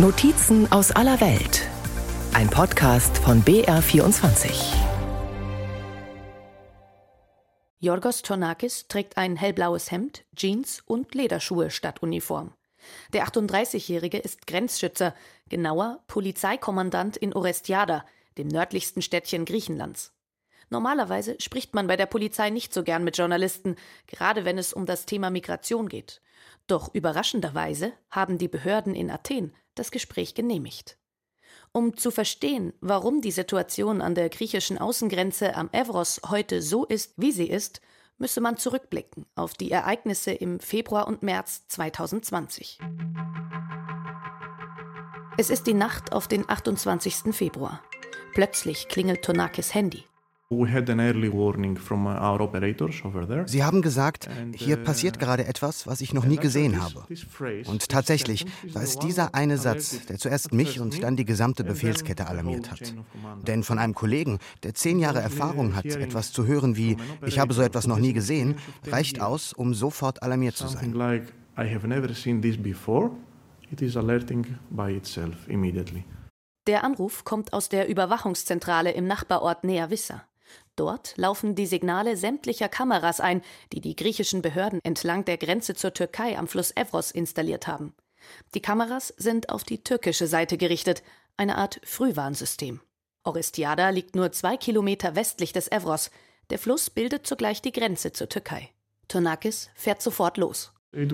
Notizen aus aller Welt. Ein Podcast von BR24. Jorgos Tornakis trägt ein hellblaues Hemd, Jeans und Lederschuhe statt Uniform. Der 38-Jährige ist Grenzschützer, genauer Polizeikommandant in Orestiada, dem nördlichsten Städtchen Griechenlands. Normalerweise spricht man bei der Polizei nicht so gern mit Journalisten, gerade wenn es um das Thema Migration geht. Doch überraschenderweise haben die Behörden in Athen das Gespräch genehmigt. Um zu verstehen, warum die Situation an der griechischen Außengrenze am Evros heute so ist, wie sie ist, müsse man zurückblicken auf die Ereignisse im Februar und März 2020. Es ist die Nacht auf den 28. Februar. Plötzlich klingelt Tonakis Handy. Uh, Sie haben gesagt, hier uh, passiert gerade etwas, was ich noch nie gesehen habe. Und tatsächlich war es dieser eine Satz, der zuerst mich und dann die gesamte Befehlskette alarmiert hat. Denn von einem Kollegen, der zehn Jahre Erfahrung hat, etwas zu hören wie, ich habe so etwas noch nie gesehen, reicht aus, um sofort alarmiert zu sein. Der Anruf kommt aus der Überwachungszentrale im Nachbarort Nea Vissa. Dort laufen die Signale sämtlicher Kameras ein, die die griechischen Behörden entlang der Grenze zur Türkei am Fluss Evros installiert haben. Die Kameras sind auf die türkische Seite gerichtet, eine Art Frühwarnsystem. Orestiada liegt nur zwei Kilometer westlich des Evros. Der Fluss bildet zugleich die Grenze zur Türkei. Tonakis fährt sofort los. Es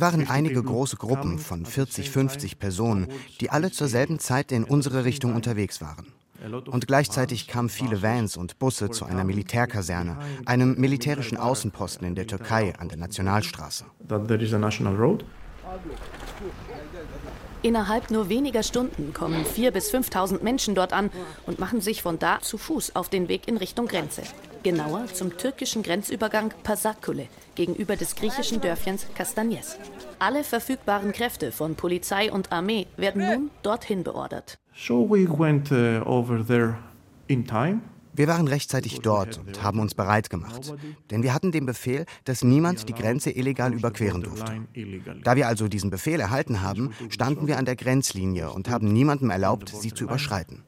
waren einige große Gruppen von 40, 50 Personen, die alle zur selben Zeit in unsere Richtung unterwegs waren. Und gleichzeitig kamen viele Vans und Busse zu einer Militärkaserne, einem militärischen Außenposten in der Türkei an der Nationalstraße. Innerhalb nur weniger Stunden kommen 4.000 bis 5.000 Menschen dort an und machen sich von da zu Fuß auf den Weg in Richtung Grenze. Genauer zum türkischen Grenzübergang Pasakule gegenüber des griechischen Dörfchens Kastanyes. Alle verfügbaren Kräfte von Polizei und Armee werden nun dorthin beordert. So we went uh, over there in time. Wir waren rechtzeitig dort und haben uns bereit gemacht, denn wir hatten den Befehl, dass niemand die Grenze illegal überqueren durfte. Da wir also diesen Befehl erhalten haben, standen wir an der Grenzlinie und haben niemandem erlaubt, sie zu überschreiten.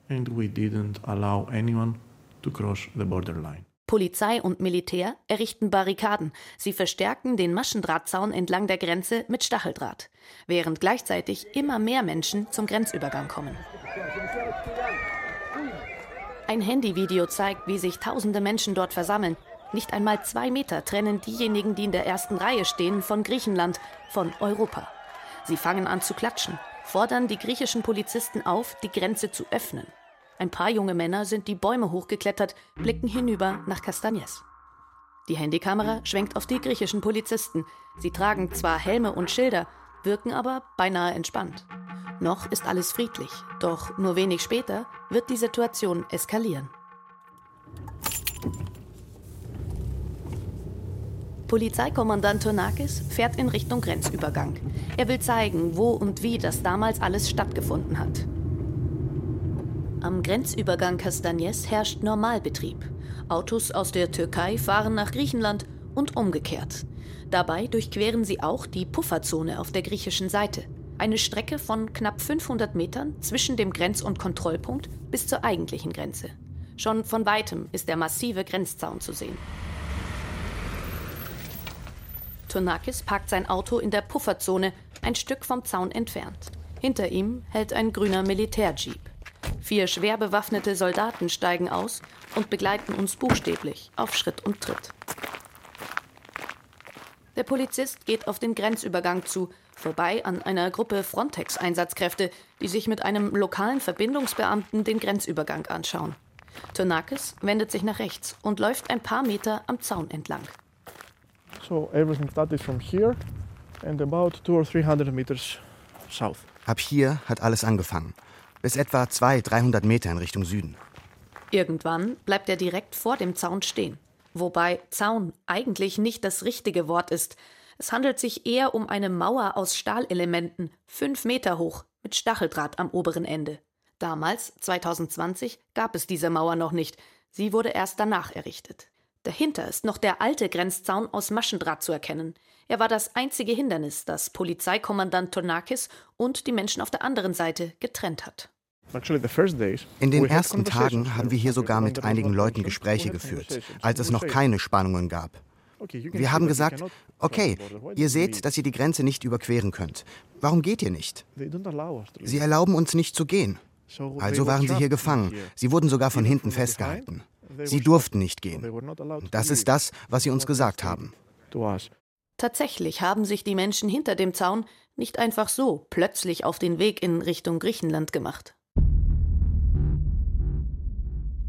Polizei und Militär errichten Barrikaden. Sie verstärken den Maschendrahtzaun entlang der Grenze mit Stacheldraht, während gleichzeitig immer mehr Menschen zum Grenzübergang kommen. Ein Handyvideo zeigt, wie sich tausende Menschen dort versammeln. Nicht einmal zwei Meter trennen diejenigen, die in der ersten Reihe stehen, von Griechenland, von Europa. Sie fangen an zu klatschen, fordern die griechischen Polizisten auf, die Grenze zu öffnen. Ein paar junge Männer sind die Bäume hochgeklettert, blicken hinüber nach Castagnes. Die Handykamera schwenkt auf die griechischen Polizisten. Sie tragen zwar Helme und Schilder, wirken aber beinahe entspannt. Noch ist alles friedlich, doch nur wenig später wird die Situation eskalieren. Polizeikommandant Tonakis fährt in Richtung Grenzübergang. Er will zeigen, wo und wie das damals alles stattgefunden hat. Am Grenzübergang Castagnes herrscht Normalbetrieb. Autos aus der Türkei fahren nach Griechenland und umgekehrt. Dabei durchqueren sie auch die Pufferzone auf der griechischen Seite. Eine Strecke von knapp 500 Metern zwischen dem Grenz- und Kontrollpunkt bis zur eigentlichen Grenze. Schon von weitem ist der massive Grenzzaun zu sehen. Tonakis parkt sein Auto in der Pufferzone, ein Stück vom Zaun entfernt. Hinter ihm hält ein grüner Militärjeep. Vier schwer bewaffnete Soldaten steigen aus und begleiten uns buchstäblich auf Schritt und Tritt. Der Polizist geht auf den Grenzübergang zu, vorbei an einer Gruppe Frontex-Einsatzkräfte, die sich mit einem lokalen Verbindungsbeamten den Grenzübergang anschauen. Tonakis wendet sich nach rechts und läuft ein paar Meter am Zaun entlang. So everything started from here and about two or three hundred meters south. Ab hier hat alles angefangen. Bis etwa 200, 300 Meter in Richtung Süden. Irgendwann bleibt er direkt vor dem Zaun stehen. Wobei Zaun eigentlich nicht das richtige Wort ist. Es handelt sich eher um eine Mauer aus Stahlelementen, fünf Meter hoch, mit Stacheldraht am oberen Ende. Damals, 2020, gab es diese Mauer noch nicht. Sie wurde erst danach errichtet. Dahinter ist noch der alte Grenzzaun aus Maschendraht zu erkennen. Er war das einzige Hindernis, das Polizeikommandant Tonakis und die Menschen auf der anderen Seite getrennt hat. In den ersten Tagen haben wir hier sogar mit einigen Leuten Gespräche geführt, als es noch keine Spannungen gab. Wir haben gesagt, okay, ihr seht, dass ihr die Grenze nicht überqueren könnt. Warum geht ihr nicht? Sie erlauben uns nicht zu gehen. Also waren sie hier gefangen. Sie wurden sogar von hinten festgehalten. Sie durften nicht gehen. Das ist das, was sie uns gesagt haben. Tatsächlich haben sich die Menschen hinter dem Zaun nicht einfach so plötzlich auf den Weg in Richtung Griechenland gemacht.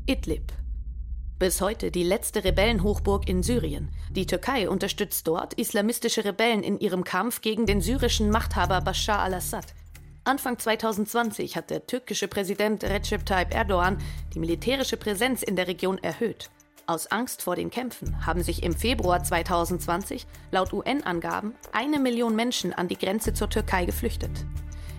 Idlib. Bis heute die letzte Rebellenhochburg in Syrien. Die Türkei unterstützt dort islamistische Rebellen in ihrem Kampf gegen den syrischen Machthaber Bashar al-Assad. Anfang 2020 hat der türkische Präsident Recep Tayyip Erdogan die militärische Präsenz in der Region erhöht. Aus Angst vor den Kämpfen haben sich im Februar 2020 laut UN-Angaben eine Million Menschen an die Grenze zur Türkei geflüchtet.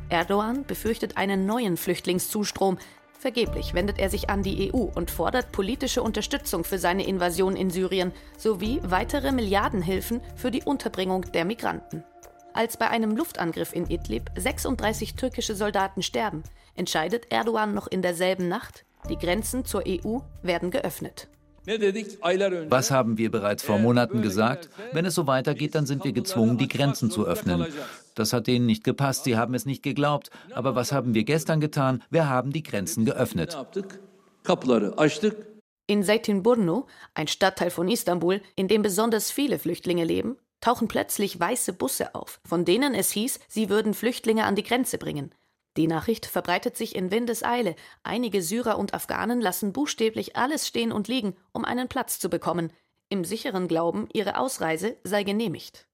Erdogan befürchtet einen neuen Flüchtlingszustrom. Vergeblich wendet er sich an die EU und fordert politische Unterstützung für seine Invasion in Syrien sowie weitere Milliardenhilfen für die Unterbringung der Migranten. Als bei einem Luftangriff in Idlib 36 türkische Soldaten sterben, entscheidet Erdogan noch in derselben Nacht, die Grenzen zur EU werden geöffnet. Was haben wir bereits vor Monaten gesagt? Wenn es so weitergeht, dann sind wir gezwungen, die Grenzen zu öffnen. Das hat denen nicht gepasst, sie haben es nicht geglaubt. Aber was haben wir gestern getan? Wir haben die Grenzen geöffnet. In Zeytinburnu, ein Stadtteil von Istanbul, in dem besonders viele Flüchtlinge leben, tauchen plötzlich weiße Busse auf, von denen es hieß, sie würden Flüchtlinge an die Grenze bringen. Die Nachricht verbreitet sich in Windeseile. Einige Syrer und Afghanen lassen buchstäblich alles stehen und liegen, um einen Platz zu bekommen, im sicheren Glauben, ihre Ausreise sei genehmigt.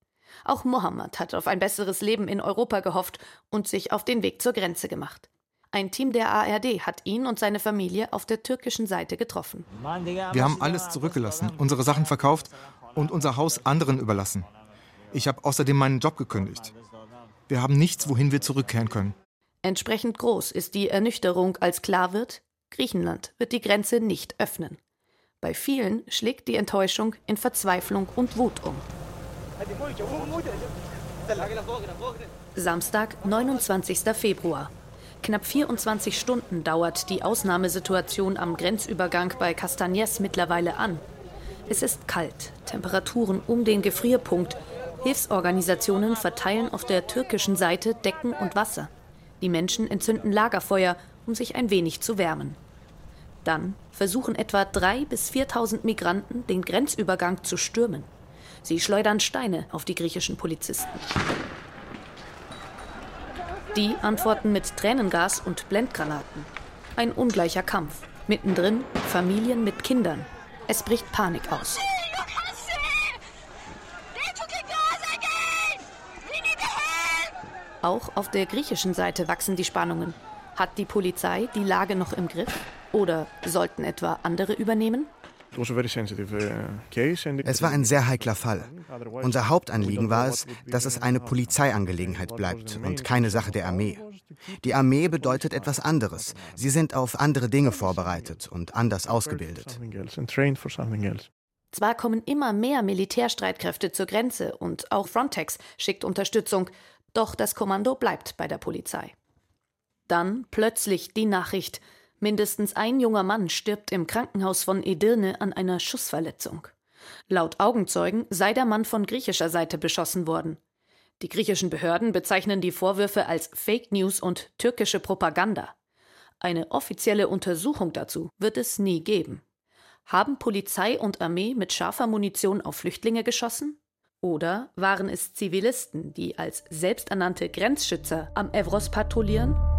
Auch Mohammed hat auf ein besseres Leben in Europa gehofft und sich auf den Weg zur Grenze gemacht. Ein Team der ARD hat ihn und seine Familie auf der türkischen Seite getroffen. Wir haben alles zurückgelassen, unsere Sachen verkauft und unser Haus anderen überlassen. Ich habe außerdem meinen Job gekündigt. Wir haben nichts, wohin wir zurückkehren können. Entsprechend groß ist die Ernüchterung, als klar wird, Griechenland wird die Grenze nicht öffnen. Bei vielen schlägt die Enttäuschung in Verzweiflung und Wut um. Samstag, 29. Februar. Knapp 24 Stunden dauert die Ausnahmesituation am Grenzübergang bei Castagnes mittlerweile an. Es ist kalt, Temperaturen um den Gefrierpunkt Hilfsorganisationen verteilen auf der türkischen Seite Decken und Wasser. Die Menschen entzünden Lagerfeuer, um sich ein wenig zu wärmen. Dann versuchen etwa 3.000 bis 4.000 Migranten, den Grenzübergang zu stürmen. Sie schleudern Steine auf die griechischen Polizisten. Die antworten mit Tränengas und Blendgranaten. Ein ungleicher Kampf. Mittendrin Familien mit Kindern. Es bricht Panik aus. Auch auf der griechischen Seite wachsen die Spannungen. Hat die Polizei die Lage noch im Griff? Oder sollten etwa andere übernehmen? Uh, es war ein sehr heikler Fall. Unser Hauptanliegen war es, dass es eine Polizeiangelegenheit bleibt und keine Sache der Armee. Die Armee bedeutet etwas anderes. Sie sind auf andere Dinge vorbereitet und anders ausgebildet. Zwar kommen immer mehr Militärstreitkräfte zur Grenze und auch Frontex schickt Unterstützung, doch das Kommando bleibt bei der Polizei. Dann plötzlich die Nachricht, mindestens ein junger Mann stirbt im Krankenhaus von Edirne an einer Schussverletzung. Laut Augenzeugen sei der Mann von griechischer Seite beschossen worden. Die griechischen Behörden bezeichnen die Vorwürfe als Fake News und türkische Propaganda. Eine offizielle Untersuchung dazu wird es nie geben. Haben Polizei und Armee mit scharfer Munition auf Flüchtlinge geschossen? Oder waren es Zivilisten, die als selbsternannte Grenzschützer am Evros patrouillieren?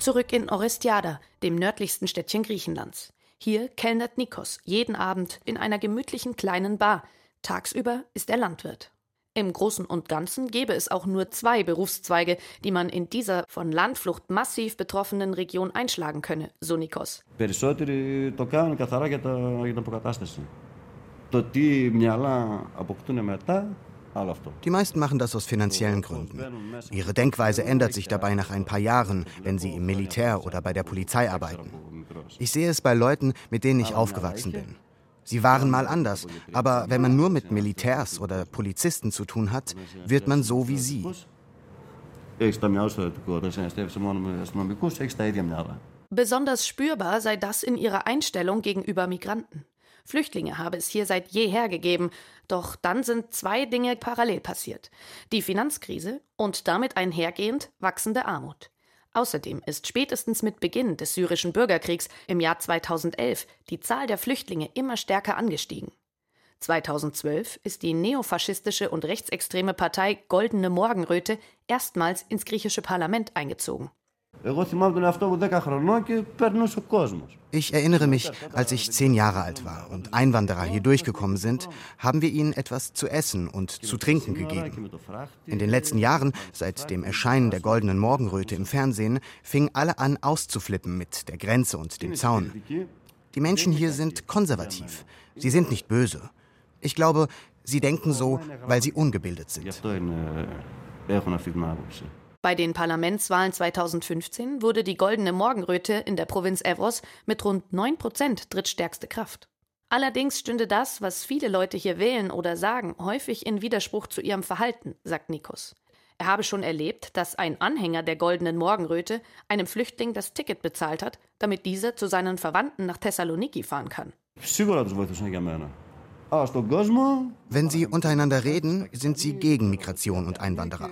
Zurück in Orestiada, dem nördlichsten Städtchen Griechenlands. Hier kellnert Nikos jeden Abend in einer gemütlichen kleinen Bar. Tagsüber ist er Landwirt. Im Großen und Ganzen gäbe es auch nur zwei Berufszweige, die man in dieser von Landflucht massiv betroffenen Region einschlagen könne, so Nikos. Περισσότεροι το κάνουν καθαρά για, τα, για την αποκατάσταση. die meisten machen das aus finanziellen Gründen. Ihre Denkweise ändert sich dabei nach ein paar Jahren, wenn sie im Militär oder bei der Polizei arbeiten. Ich sehe es bei Leuten, mit denen ich aufgewachsen bin. Sie waren mal anders, aber wenn man nur mit Militärs oder Polizisten zu tun hat, wird man so wie sie. Besonders spürbar sei das in ihrer Einstellung gegenüber Migranten. Flüchtlinge habe es hier seit jeher gegeben, doch dann sind zwei Dinge parallel passiert. Die Finanzkrise und damit einhergehend wachsende Armut. Außerdem ist spätestens mit Beginn des syrischen Bürgerkriegs im Jahr 2011 die Zahl der Flüchtlinge immer stärker angestiegen. 2012 ist die neofaschistische und rechtsextreme Partei Goldene Morgenröte erstmals ins griechische Parlament eingezogen. Ich erinnere mich, als ich zehn Jahre alt war und Einwanderer hier durchgekommen sind, haben wir ihnen etwas zu essen und zu trinken gegeben. In den letzten Jahren, seit dem Erscheinen der goldenen Morgenröte im Fernsehen, fingen alle an auszuflippen mit der Grenze und dem Zaun. Die Menschen hier sind konservativ. Sie sind nicht böse. Ich glaube, sie denken so, weil sie ungebildet sind. Bei den Parlamentswahlen 2015 wurde die Goldene Morgenröte in der Provinz Evros mit rund 9 Prozent drittstärkste Kraft. Allerdings stünde das, was viele Leute hier wählen oder sagen, häufig in Widerspruch zu ihrem Verhalten, sagt Nikos. Er habe schon erlebt, dass ein Anhänger der Goldenen Morgenröte einem Flüchtling das Ticket bezahlt hat, damit dieser zu seinen Verwandten nach Thessaloniki fahren kann. Wenn sie untereinander reden, sind sie gegen Migration und Einwanderer.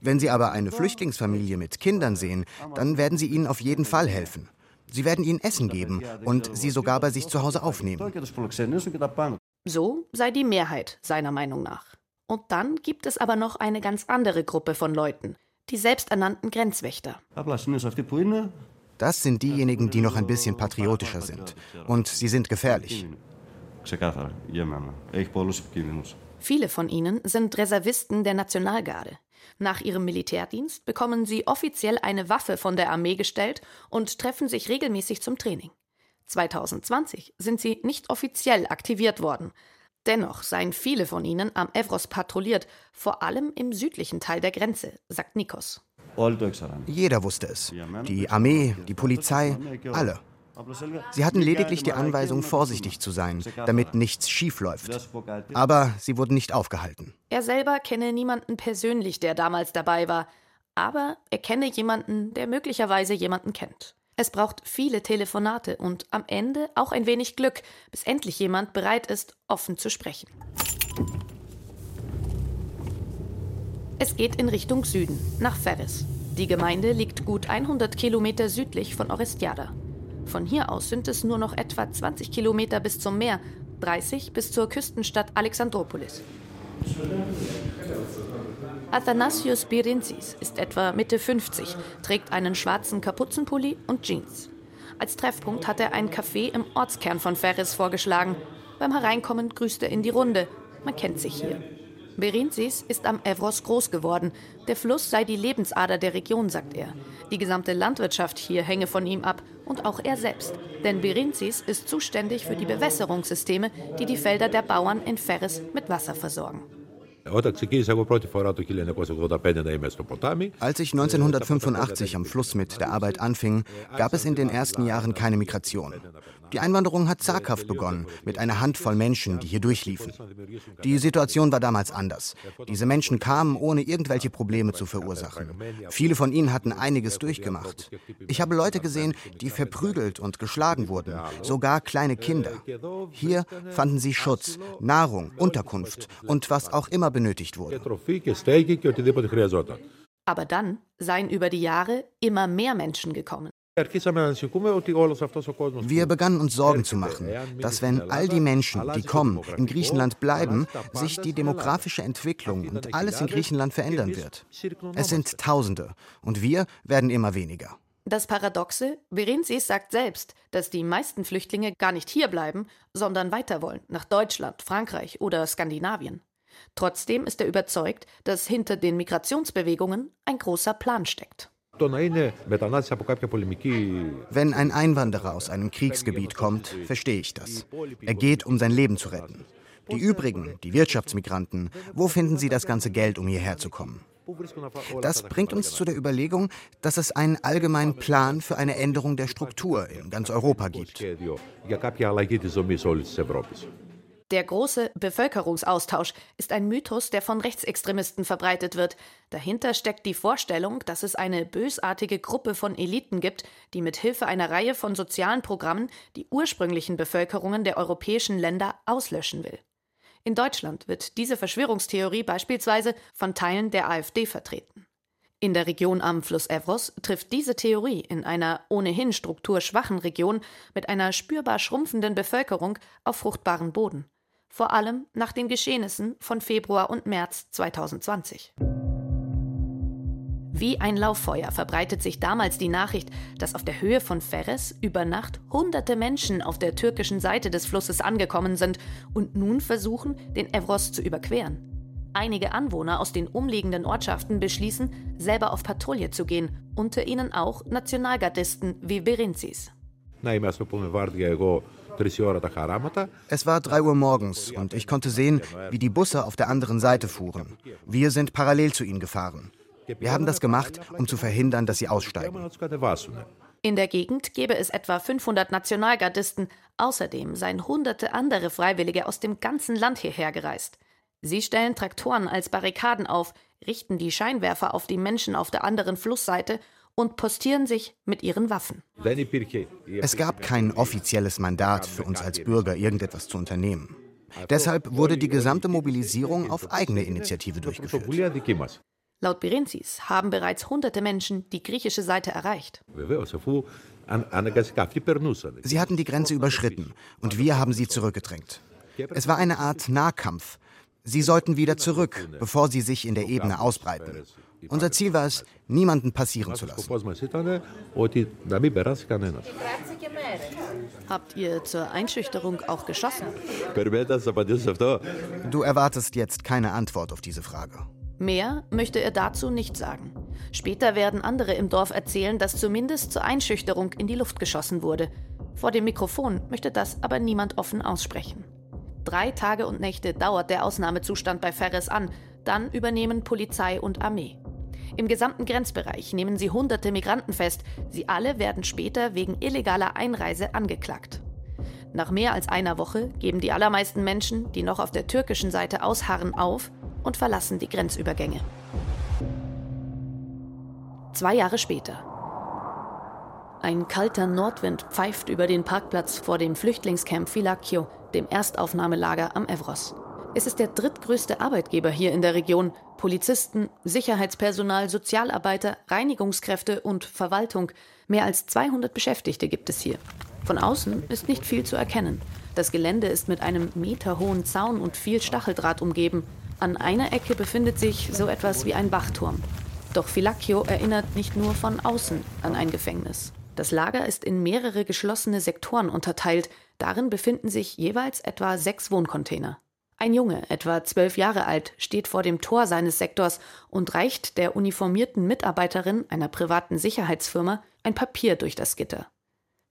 Wenn Sie aber eine Flüchtlingsfamilie mit Kindern sehen, dann werden Sie ihnen auf jeden Fall helfen. Sie werden ihnen Essen geben und sie sogar bei sich zu Hause aufnehmen. So sei die Mehrheit seiner Meinung nach. Und dann gibt es aber noch eine ganz andere Gruppe von Leuten, die selbsternannten Grenzwächter. Das sind diejenigen, die noch ein bisschen patriotischer sind. Und sie sind gefährlich. Viele von ihnen sind Reservisten der Nationalgarde. Nach ihrem Militärdienst bekommen sie offiziell eine Waffe von der Armee gestellt und treffen sich regelmäßig zum Training. 2020 sind sie nicht offiziell aktiviert worden. Dennoch seien viele von ihnen am Evros patrouilliert, vor allem im südlichen Teil der Grenze, sagt Nikos. Jeder wusste es. Die Armee, die Polizei, alle. Sie hatten lediglich die Anweisung, vorsichtig zu sein, damit nichts schief läuft. Aber sie wurden nicht aufgehalten. Er selber kenne niemanden persönlich, der damals dabei war, aber er kenne jemanden, der möglicherweise jemanden kennt. Es braucht viele Telefonate und am Ende auch ein wenig Glück, bis endlich jemand bereit ist, offen zu sprechen. Es geht in Richtung Süden, nach Ferris. Die Gemeinde liegt gut 100 Kilometer südlich von Orestiada. Von hier aus sind es nur noch etwa 20 Kilometer bis zum Meer, 30 bis zur Küstenstadt Alexandropolis. Athanasius Birinzis ist etwa Mitte 50, trägt einen schwarzen Kapuzenpulli und Jeans. Als Treffpunkt hat er ein Café im Ortskern von Ferris vorgeschlagen. Beim Hereinkommen grüßt er in die Runde. Man kennt sich hier. Berenzis ist am Evros groß geworden. Der Fluss sei die Lebensader der Region, sagt er. Die gesamte Landwirtschaft hier hänge von ihm ab und auch er selbst. Denn Berenzis ist zuständig für die Bewässerungssysteme, die die Felder der Bauern in Ferris mit Wasser versorgen. Als ich 1985 am Fluss mit der Arbeit anfing, gab es in den ersten Jahren keine Migration. Die Einwanderung hat zaghaft begonnen, mit einer Handvoll Menschen, die hier durchliefen. Die Situation war damals anders. Diese Menschen kamen, ohne irgendwelche Probleme zu verursachen. Viele von ihnen hatten einiges durchgemacht. Ich habe Leute gesehen, die verprügelt und geschlagen wurden, sogar kleine Kinder. Hier fanden sie Schutz, Nahrung, Unterkunft und was auch immer benötigt wurde. Aber dann seien über die Jahre immer mehr Menschen gekommen. Wir begannen uns Sorgen zu machen, dass wenn all die Menschen, die kommen, in Griechenland bleiben, sich die demografische Entwicklung und alles in Griechenland verändern wird. Es sind Tausende und wir werden immer weniger. Das Paradoxe, Berenzis sagt selbst, dass die meisten Flüchtlinge gar nicht hier bleiben, sondern weiter wollen, nach Deutschland, Frankreich oder Skandinavien. Trotzdem ist er überzeugt, dass hinter den Migrationsbewegungen ein großer Plan steckt. Wenn ein Einwanderer aus einem Kriegsgebiet kommt, verstehe ich das. Er geht, um sein Leben zu retten. Die übrigen, die Wirtschaftsmigranten, wo finden sie das ganze Geld, um hierher zu kommen? Das bringt uns zu der Überlegung, dass es einen allgemeinen Plan für eine Änderung der Struktur in ganz Europa gibt. Der große Bevölkerungsaustausch ist ein Mythos, der von Rechtsextremisten verbreitet wird. Dahinter steckt die Vorstellung, dass es eine bösartige Gruppe von Eliten gibt, die mit Hilfe einer Reihe von sozialen Programmen die ursprünglichen Bevölkerungen der europäischen Länder auslöschen will. In Deutschland wird diese Verschwörungstheorie beispielsweise von Teilen der AfD vertreten. In der Region am Fluss Evros trifft diese Theorie in einer ohnehin strukturschwachen Region mit einer spürbar schrumpfenden Bevölkerung auf fruchtbaren Boden. Vor allem nach den Geschehnissen von Februar und März 2020. Wie ein Lauffeuer verbreitet sich damals die Nachricht, dass auf der Höhe von Ferres über Nacht hunderte Menschen auf der türkischen Seite des Flusses angekommen sind und nun versuchen, den Evros zu überqueren. Einige Anwohner aus den umliegenden Ortschaften beschließen, selber auf Patrouille zu gehen, unter ihnen auch Nationalgardisten wie Berenzis. Es war 3 Uhr morgens und ich konnte sehen, wie die Busse auf der anderen Seite fuhren. Wir sind parallel zu ihnen gefahren. Wir haben das gemacht, um zu verhindern, dass sie aussteigen. In der Gegend gäbe es etwa 500 Nationalgardisten. Außerdem seien hunderte andere Freiwillige aus dem ganzen Land hierher gereist. Sie stellen Traktoren als Barrikaden auf, richten die Scheinwerfer auf die Menschen auf der anderen Flussseite und postieren sich mit ihren Waffen. Es gab kein offizielles Mandat für uns als Bürger, irgendetwas zu unternehmen. Deshalb wurde die gesamte Mobilisierung auf eigene Initiative durchgeführt. Laut Berenzis haben bereits hunderte Menschen die griechische Seite erreicht. Sie hatten die Grenze überschritten und wir haben sie zurückgedrängt. Es war eine Art Nahkampf. Sie sollten wieder zurück, bevor sie sich in der Ebene ausbreiten. Unser Ziel war es, niemanden passieren zu lassen. Habt ihr zur Einschüchterung auch geschossen? Du erwartest jetzt keine Antwort auf diese Frage. Mehr möchte er dazu nicht sagen. Später werden andere im Dorf erzählen, dass zumindest zur Einschüchterung in die Luft geschossen wurde. Vor dem Mikrofon möchte das aber niemand offen aussprechen. Drei Tage und Nächte dauert der Ausnahmezustand bei Ferres an, dann übernehmen Polizei und Armee. Im gesamten Grenzbereich nehmen sie hunderte Migranten fest. Sie alle werden später wegen illegaler Einreise angeklagt. Nach mehr als einer Woche geben die allermeisten Menschen, die noch auf der türkischen Seite ausharren, auf und verlassen die Grenzübergänge. Zwei Jahre später. Ein kalter Nordwind pfeift über den Parkplatz vor dem Flüchtlingscamp Filakio, dem Erstaufnahmelager am Evros. Es ist der drittgrößte Arbeitgeber hier in der Region. Polizisten, Sicherheitspersonal, Sozialarbeiter, Reinigungskräfte und Verwaltung. Mehr als 200 Beschäftigte gibt es hier. Von außen ist nicht viel zu erkennen. Das Gelände ist mit einem meterhohen Zaun und viel Stacheldraht umgeben. An einer Ecke befindet sich so etwas wie ein Wachturm. Doch Filacchio erinnert nicht nur von außen an ein Gefängnis. Das Lager ist in mehrere geschlossene Sektoren unterteilt. Darin befinden sich jeweils etwa sechs Wohncontainer. Ein Junge, etwa zwölf Jahre alt, steht vor dem Tor seines Sektors und reicht der uniformierten Mitarbeiterin einer privaten Sicherheitsfirma ein Papier durch das Gitter.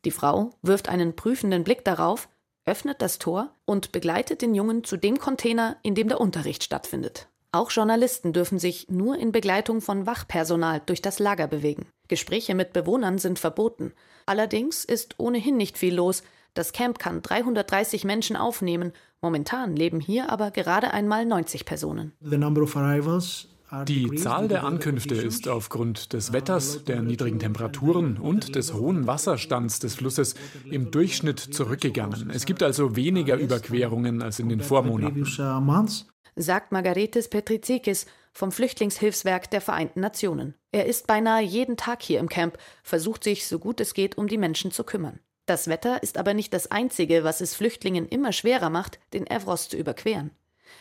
Die Frau wirft einen prüfenden Blick darauf, öffnet das Tor und begleitet den Jungen zu dem Container, in dem der Unterricht stattfindet. Auch Journalisten dürfen sich nur in Begleitung von Wachpersonal durch das Lager bewegen. Gespräche mit Bewohnern sind verboten. Allerdings ist ohnehin nicht viel los. Das Camp kann 330 Menschen aufnehmen. Momentan leben hier aber gerade einmal 90 Personen. Die Zahl der Ankünfte ist aufgrund des Wetters, der niedrigen Temperaturen und des hohen Wasserstands des Flusses im Durchschnitt zurückgegangen. Es gibt also weniger Überquerungen als in den Vormonaten. Sagt Margaretis Petrizikis vom Flüchtlingshilfswerk der Vereinten Nationen. Er ist beinahe jeden Tag hier im Camp, versucht sich so gut es geht um die Menschen zu kümmern. Das Wetter ist aber nicht das Einzige, was es Flüchtlingen immer schwerer macht, den Evros zu überqueren.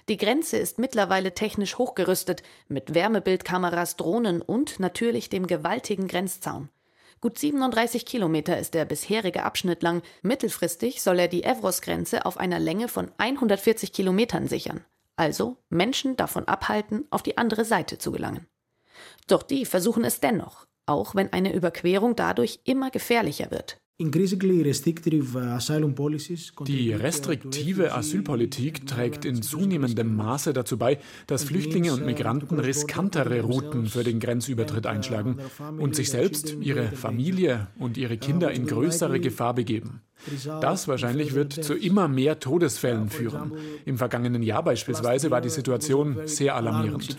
Die Grenze ist mittlerweile technisch hochgerüstet mit Wärmebildkameras, Drohnen und natürlich dem gewaltigen Grenzzaun. Gut 37 Kilometer ist der bisherige Abschnitt lang. Mittelfristig soll er die Evros-Grenze auf einer Länge von 140 Kilometern sichern. Also Menschen davon abhalten, auf die andere Seite zu gelangen. Doch die versuchen es dennoch, auch wenn eine Überquerung dadurch immer gefährlicher wird. Uh, Die restriktive Asylpolitik trägt in zunehmendem Maße dazu bei, dass Flüchtlinge und Migranten riskantere Routen für den Grenzübertritt einschlagen und sich selbst, ihre Familie und ihre Kinder in größere Gefahr begeben. Das wahrscheinlich wird zu immer mehr Todesfällen führen. Im vergangenen Jahr beispielsweise war die Situation sehr alarmierend.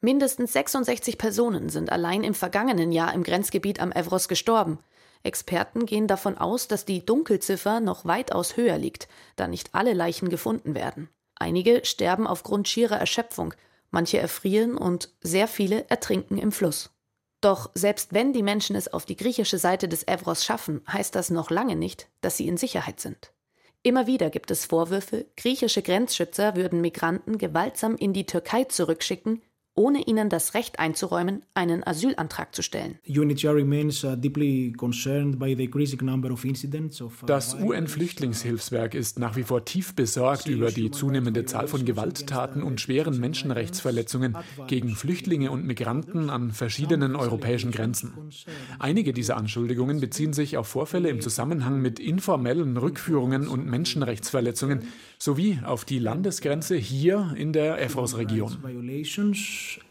Mindestens 66 Personen sind allein im vergangenen Jahr im Grenzgebiet am Evros gestorben. Experten gehen davon aus, dass die Dunkelziffer noch weitaus höher liegt, da nicht alle Leichen gefunden werden. Einige sterben aufgrund schierer Erschöpfung, manche erfrieren und sehr viele ertrinken im Fluss. Doch selbst wenn die Menschen es auf die griechische Seite des Evros schaffen, heißt das noch lange nicht, dass sie in Sicherheit sind. Immer wieder gibt es Vorwürfe, griechische Grenzschützer würden Migranten gewaltsam in die Türkei zurückschicken, ohne ihnen das Recht einzuräumen, einen Asylantrag zu stellen. Uh, das UN-Flüchtlingshilfswerk ist nach wie vor tief besorgt über die zunehmende Zahl von Gewalttaten und schweren Menschenrechtsverletzungen gegen Flüchtlinge und Migranten an verschiedenen europäischen Grenzen. Einige dieser Anschuldigungen beziehen sich auf Vorfälle im Zusammenhang mit informellen Rückführungen und Menschenrechtsverletzungen sowie auf die Landesgrenze hier in der Evros-Region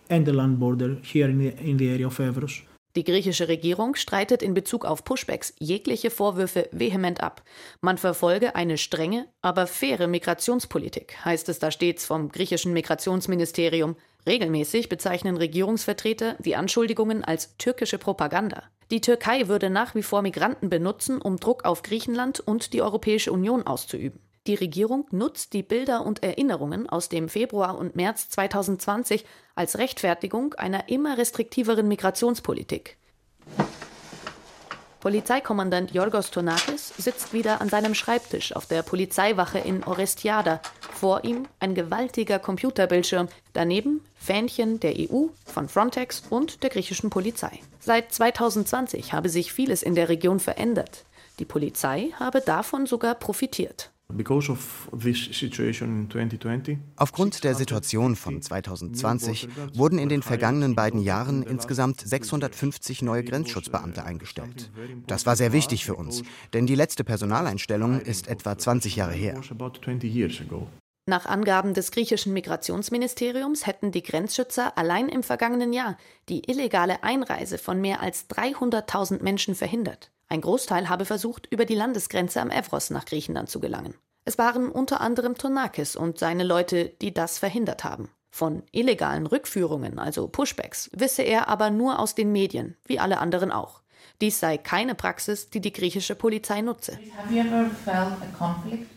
and the land border here in the, in the area of Evros. Die griechische Regierung streitet in Bezug auf Pushbacks jegliche Vorwürfe vehement ab. Man verfolge eine strenge, aber faire Migrationspolitik, heißt es da stets vom griechischen Migrationsministerium. Regelmäßig bezeichnen Regierungsvertreter die Anschuldigungen als türkische Propaganda. Die Türkei würde nach wie vor Migranten benutzen, um Druck auf Griechenland und die Europäische Union auszuüben. Die Regierung nutzt die Bilder und Erinnerungen aus dem Februar und März 2020 als Rechtfertigung einer immer restriktiveren Migrationspolitik. Polizeikommandant Yorgos Tonakis sitzt wieder an seinem Schreibtisch auf der Polizeiwache in Orestiada. Vor ihm ein gewaltiger Computerbildschirm, daneben Fähnchen der EU, von Frontex und der griechischen Polizei. Seit 2020 habe sich vieles in der Region verändert. Die Polizei habe davon sogar profitiert. Aufgrund der Situation von 2020 wurden in den vergangenen beiden Jahren insgesamt 650 neue Grenzschutzbeamte eingestellt. Das war sehr wichtig für uns, denn die letzte Personaleinstellung ist etwa 20 Jahre her. Nach Angaben des griechischen Migrationsministeriums hätten die Grenzschützer allein im vergangenen Jahr die illegale Einreise von mehr als 300.000 Menschen verhindert. Ein Großteil habe versucht, über die Landesgrenze am Evros nach Griechenland zu gelangen. Es waren unter anderem Tonakis und seine Leute, die das verhindert haben. Von illegalen Rückführungen, also Pushbacks, wisse er aber nur aus den Medien, wie alle anderen auch. Dies sei keine Praxis, die die griechische Polizei nutze.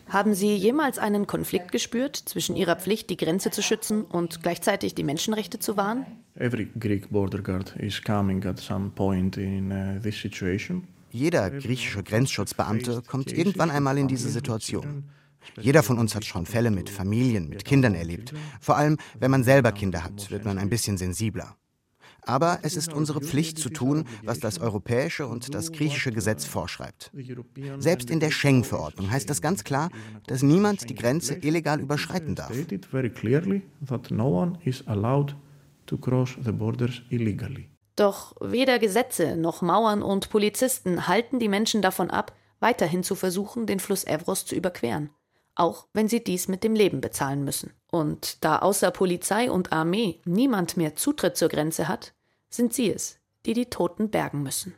Haben Sie jemals einen Konflikt gespürt zwischen Ihrer Pflicht, die Grenze zu schützen und gleichzeitig die Menschenrechte zu wahren? Every Greek border guard is coming at some point in uh, this situation. Jeder griechische Grenzschutzbeamte kommt irgendwann einmal in diese Situation. Jeder von uns hat schon Fälle mit Familien, mit Kindern erlebt. Vor allem, wenn man selber Kinder hat, wird man ein bisschen sensibler. Aber es ist unsere Pflicht zu tun, was das europäische und das griechische Gesetz vorschreibt. Selbst in der Schengen-Verordnung heißt das ganz klar, dass niemand die Grenze illegal überschreiten darf. Doch weder Gesetze noch Mauern und Polizisten halten die Menschen davon ab, weiterhin zu versuchen, den Fluss Evros zu überqueren, auch wenn sie dies mit dem Leben bezahlen müssen. Und da außer Polizei und Armee niemand mehr Zutritt zur Grenze hat, sind sie es, die die Toten bergen müssen.